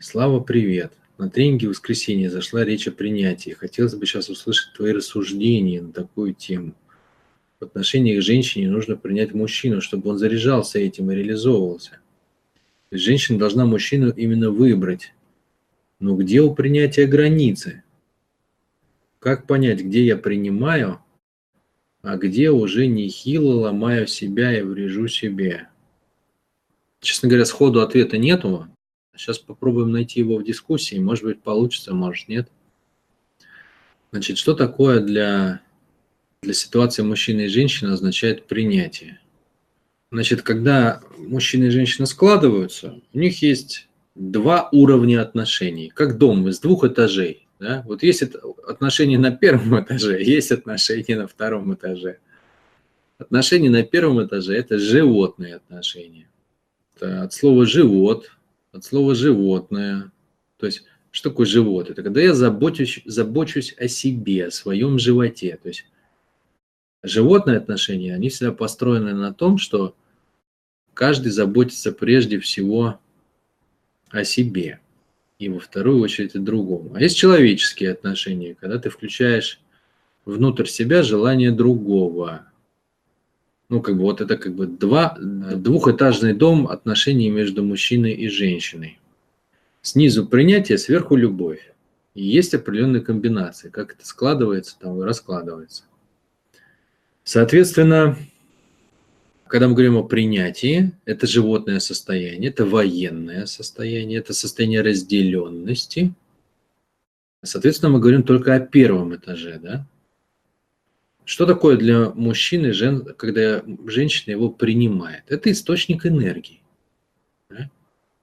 Слава, привет. На тренинге в воскресенье зашла речь о принятии. Хотелось бы сейчас услышать твои рассуждения на такую тему. В отношениях к женщине нужно принять мужчину, чтобы он заряжался этим и реализовывался. Женщина должна мужчину именно выбрать. Но где у принятия границы? Как понять, где я принимаю, а где уже нехило ломаю себя и врежу себе? Честно говоря, сходу ответа нету, Сейчас попробуем найти его в дискуссии. Может быть, получится, может, нет. Значит, что такое для, для ситуации мужчины и женщины означает принятие? Значит, когда мужчина и женщина складываются, у них есть два уровня отношений, как дом из двух этажей. Да? Вот есть отношения на первом этаже, есть отношения на втором этаже. Отношения на первом этаже – это животные отношения. Это от слова «живот», от слова животное. То есть, что такое живот? Это когда я забочусь, забочусь о себе, о своем животе. То есть, животные отношения, они всегда построены на том, что каждый заботится прежде всего о себе и во вторую очередь о другом. А есть человеческие отношения, когда ты включаешь внутрь себя желание другого, ну, как бы вот это как бы два, двухэтажный дом отношений между мужчиной и женщиной. Снизу принятие, сверху любовь. И есть определенные комбинации, как это складывается там и раскладывается. Соответственно, когда мы говорим о принятии, это животное состояние, это военное состояние, это состояние разделенности. Соответственно, мы говорим только о первом этаже, да? Что такое для мужчины, когда женщина его принимает? Это источник энергии. Да?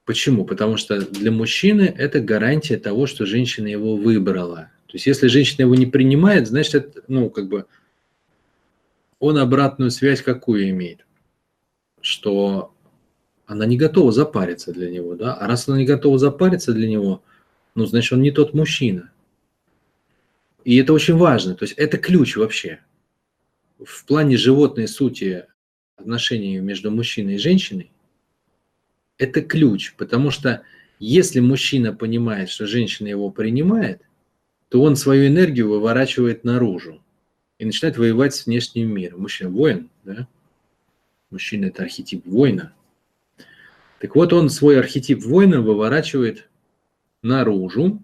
Почему? Потому что для мужчины это гарантия того, что женщина его выбрала. То есть если женщина его не принимает, значит, это, ну, как бы он обратную связь какую имеет? Что она не готова запариться для него, да? А раз она не готова запариться для него, ну, значит, он не тот мужчина. И это очень важно. То есть это ключ вообще в плане животной сути отношений между мужчиной и женщиной, это ключ, потому что если мужчина понимает, что женщина его принимает, то он свою энергию выворачивает наружу и начинает воевать с внешним миром. Мужчина воин, да? Мужчина – это архетип воина. Так вот, он свой архетип воина выворачивает наружу,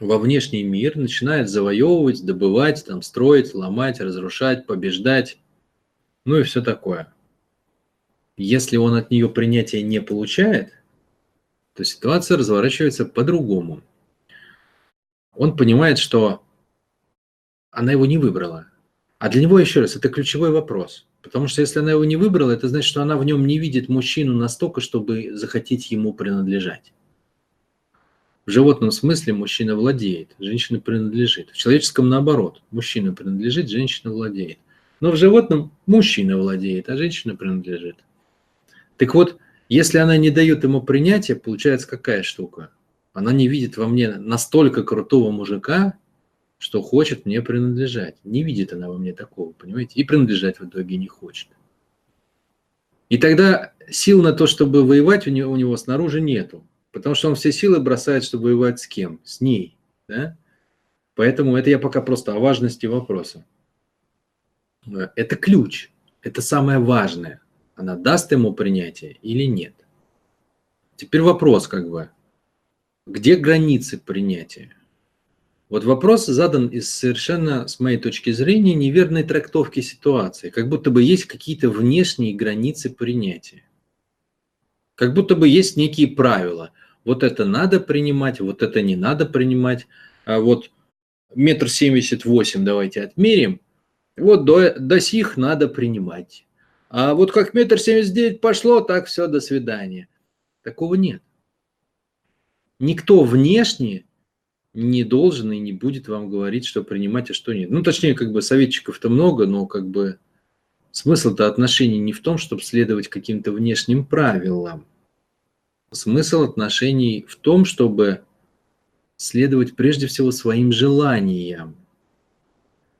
во внешний мир, начинает завоевывать, добывать, там, строить, ломать, разрушать, побеждать, ну и все такое. Если он от нее принятия не получает, то ситуация разворачивается по-другому. Он понимает, что она его не выбрала. А для него, еще раз, это ключевой вопрос. Потому что если она его не выбрала, это значит, что она в нем не видит мужчину настолько, чтобы захотеть ему принадлежать. В животном смысле мужчина владеет, женщина принадлежит. В человеческом наоборот. Мужчина принадлежит, женщина владеет. Но в животном мужчина владеет, а женщина принадлежит. Так вот, если она не дает ему принятия, получается какая штука? Она не видит во мне настолько крутого мужика, что хочет мне принадлежать. Не видит она во мне такого, понимаете? И принадлежать в итоге не хочет. И тогда сил на то, чтобы воевать у него, у него снаружи нету. Потому что он все силы бросает, чтобы воевать с кем? С ней. Да? Поэтому это я пока просто о важности вопроса. Это ключ. Это самое важное. Она даст ему принятие или нет. Теперь вопрос как бы. Где границы принятия? Вот вопрос задан из совершенно, с моей точки зрения, неверной трактовки ситуации. Как будто бы есть какие-то внешние границы принятия. Как будто бы есть некие правила вот это надо принимать, вот это не надо принимать. А вот метр семьдесят восемь давайте отмерим, вот до, до сих надо принимать. А вот как метр семьдесят девять пошло, так все, до свидания. Такого нет. Никто внешне не должен и не будет вам говорить, что принимать, а что нет. Ну, точнее, как бы советчиков-то много, но как бы смысл-то отношений не в том, чтобы следовать каким-то внешним правилам, Смысл отношений в том, чтобы следовать прежде всего своим желаниям,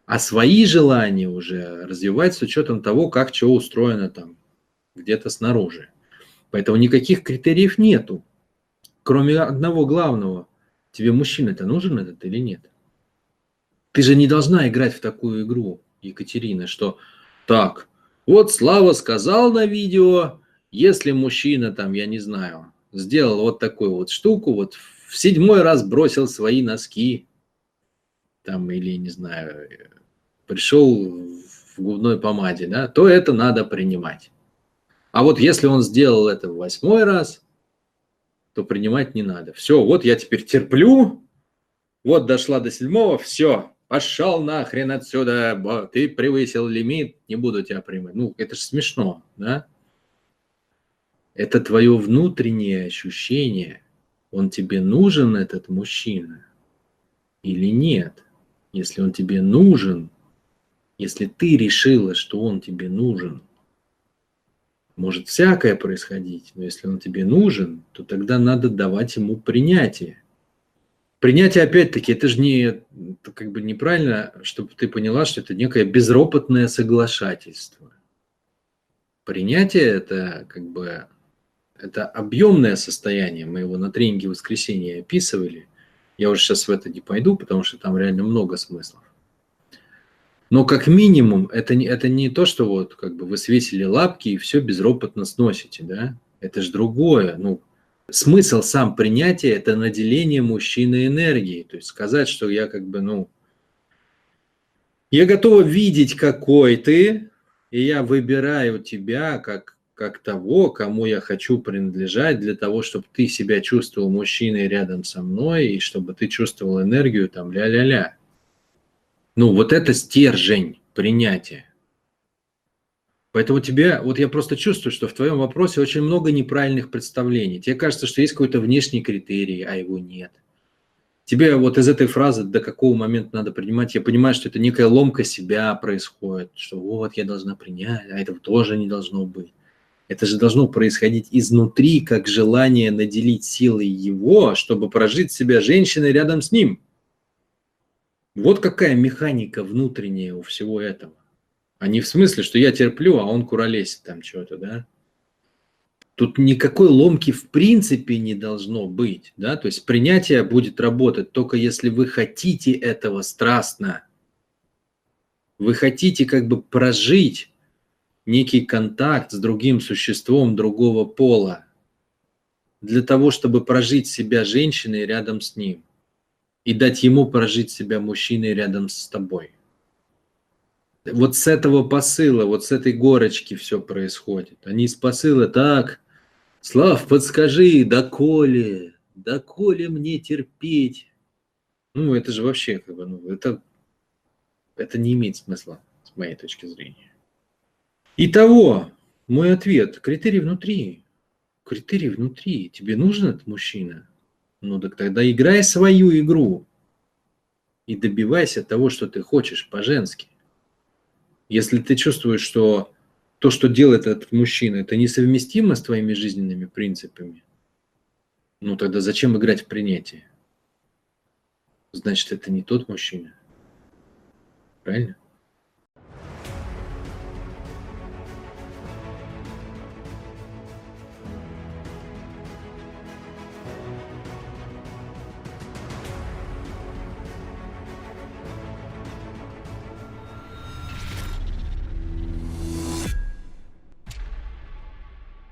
а свои желания уже развивать с учетом того, как что устроено там где-то снаружи. Поэтому никаких критериев нету. кроме одного главного, тебе мужчина-то нужен этот или нет? Ты же не должна играть в такую игру, Екатерина, что так, вот Слава сказал на видео, если мужчина там, я не знаю, сделал вот такую вот штуку, вот в седьмой раз бросил свои носки, там, или, не знаю, пришел в губной помаде, да, то это надо принимать. А вот если он сделал это в восьмой раз, то принимать не надо. Все, вот я теперь терплю, вот дошла до седьмого, все, пошел нахрен отсюда, ты превысил лимит, не буду тебя принимать. Ну, это же смешно, да? Это твое внутреннее ощущение, он тебе нужен, этот мужчина, или нет. Если он тебе нужен, если ты решила, что он тебе нужен, может всякое происходить, но если он тебе нужен, то тогда надо давать ему принятие. Принятие, опять-таки, это же не, как бы неправильно, чтобы ты поняла, что это некое безропотное соглашательство. Принятие – это как бы это объемное состояние, мы его на тренинге воскресенья описывали. Я уже сейчас в это не пойду, потому что там реально много смыслов. Но как минимум это не, это не то, что вот как бы вы свесили лапки и все безропотно сносите, да? Это же другое. Ну, смысл сам принятия – это наделение мужчины энергией. То есть сказать, что я как бы, ну, я готова видеть, какой ты, и я выбираю тебя как как того, кому я хочу принадлежать, для того, чтобы ты себя чувствовал мужчиной рядом со мной, и чтобы ты чувствовал энергию там ля-ля-ля. Ну, вот это стержень принятия. Поэтому тебе, вот я просто чувствую, что в твоем вопросе очень много неправильных представлений. Тебе кажется, что есть какой-то внешний критерий, а его нет. Тебе вот из этой фразы до какого момента надо принимать, я понимаю, что это некая ломка себя происходит, что вот я должна принять, а этого тоже не должно быть. Это же должно происходить изнутри, как желание наделить силой его, чтобы прожить себя женщиной рядом с ним. Вот какая механика внутренняя у всего этого. А не в смысле, что я терплю, а он куролесит там что-то, да? Тут никакой ломки в принципе не должно быть, да? То есть принятие будет работать только если вы хотите этого страстно. Вы хотите как бы прожить некий контакт с другим существом другого пола для того, чтобы прожить себя женщиной рядом с ним и дать ему прожить себя мужчиной рядом с тобой. Вот с этого посыла, вот с этой горочки все происходит. Они с посыла так, Слав, подскажи, доколе, доколе мне терпеть? Ну, это же вообще, как бы, ну, это, это не имеет смысла, с моей точки зрения. Итого, мой ответ, критерий внутри. Критерий внутри. Тебе нужен этот мужчина? Ну так тогда играй свою игру и добивайся того, что ты хочешь по-женски. Если ты чувствуешь, что то, что делает этот мужчина, это несовместимо с твоими жизненными принципами, ну тогда зачем играть в принятие? Значит, это не тот мужчина. Правильно?